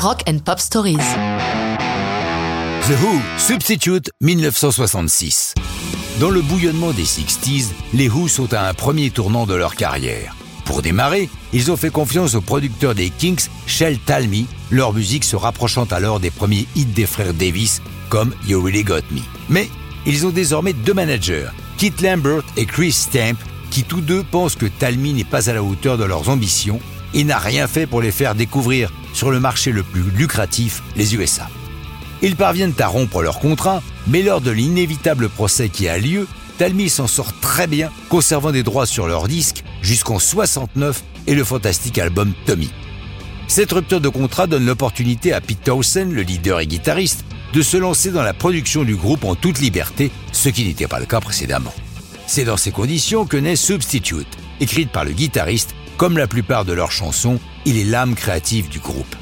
Rock and Pop Stories. The Who, Substitute 1966. Dans le bouillonnement des 60s, les Who sont à un premier tournant de leur carrière. Pour démarrer, ils ont fait confiance au producteur des Kings, Shel Talmy, leur musique se rapprochant alors des premiers hits des frères Davis, comme You Really Got Me. Mais ils ont désormais deux managers, Kit Lambert et Chris Stamp, qui tous deux pensent que Talmy n'est pas à la hauteur de leurs ambitions et n'a rien fait pour les faire découvrir sur le marché le plus lucratif, les USA. Ils parviennent à rompre leur contrat, mais lors de l'inévitable procès qui a lieu, Talmy s'en sort très bien, conservant des droits sur leur disque jusqu'en 69 et le fantastique album Tommy. Cette rupture de contrat donne l'opportunité à Pete Townsend, le leader et guitariste, de se lancer dans la production du groupe en toute liberté, ce qui n'était pas le cas précédemment. C'est dans ces conditions que naît Substitute, écrite par le guitariste comme la plupart de leurs chansons, il est l'âme créative du groupe.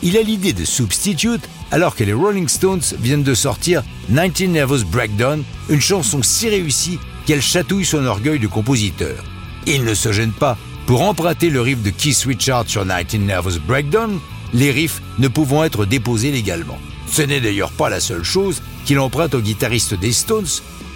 Il a l'idée de Substitute alors que les Rolling Stones viennent de sortir 19 Nervous Breakdown, une chanson si réussie qu'elle chatouille son orgueil de compositeur. Il ne se gêne pas pour emprunter le riff de Keith Richards sur 19 Nervous Breakdown, les riffs ne pouvant être déposés légalement. Ce n'est d'ailleurs pas la seule chose qu'il emprunte au guitariste des Stones,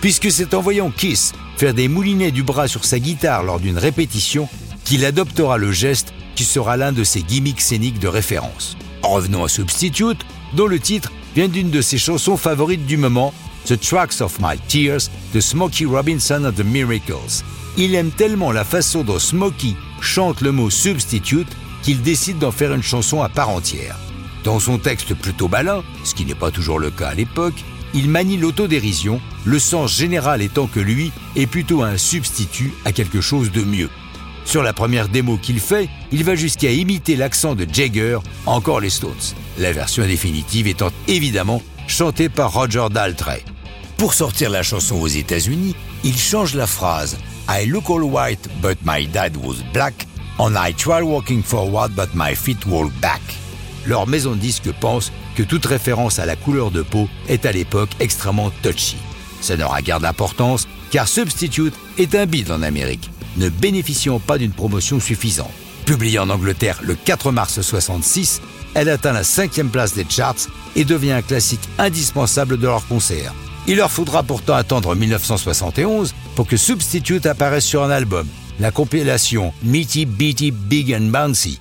puisque c'est en voyant Kiss faire des moulinets du bras sur sa guitare lors d'une répétition qu'il adoptera le geste qui sera l'un de ses gimmicks scéniques de référence. Revenons à Substitute, dont le titre vient d'une de ses chansons favorites du moment, The Tracks of My Tears de Smokey Robinson of the Miracles. Il aime tellement la façon dont Smokey chante le mot substitute qu'il décide d'en faire une chanson à part entière. Dans son texte plutôt malin, ce qui n'est pas toujours le cas à l'époque, il manie l'autodérision, le sens général étant que lui est plutôt un substitut à quelque chose de mieux. Sur la première démo qu'il fait, il va jusqu'à imiter l'accent de Jagger, encore les Stones. La version définitive étant évidemment chantée par Roger Daltrey. Pour sortir la chanson aux États-Unis, il change la phrase I look all white but my dad was black en I try walking forward but my feet walk back. Leur maison de disque pense que toute référence à la couleur de peau est à l'époque extrêmement touchy. Ça n'aura guère d'importance car Substitute est un bid en Amérique ne bénéficiant pas d'une promotion suffisante. Publiée en Angleterre le 4 mars 66, elle atteint la cinquième place des charts et devient un classique indispensable de leur concert. Il leur faudra pourtant attendre 1971 pour que Substitute apparaisse sur un album, la compilation Meaty Beaty Big and Bouncy.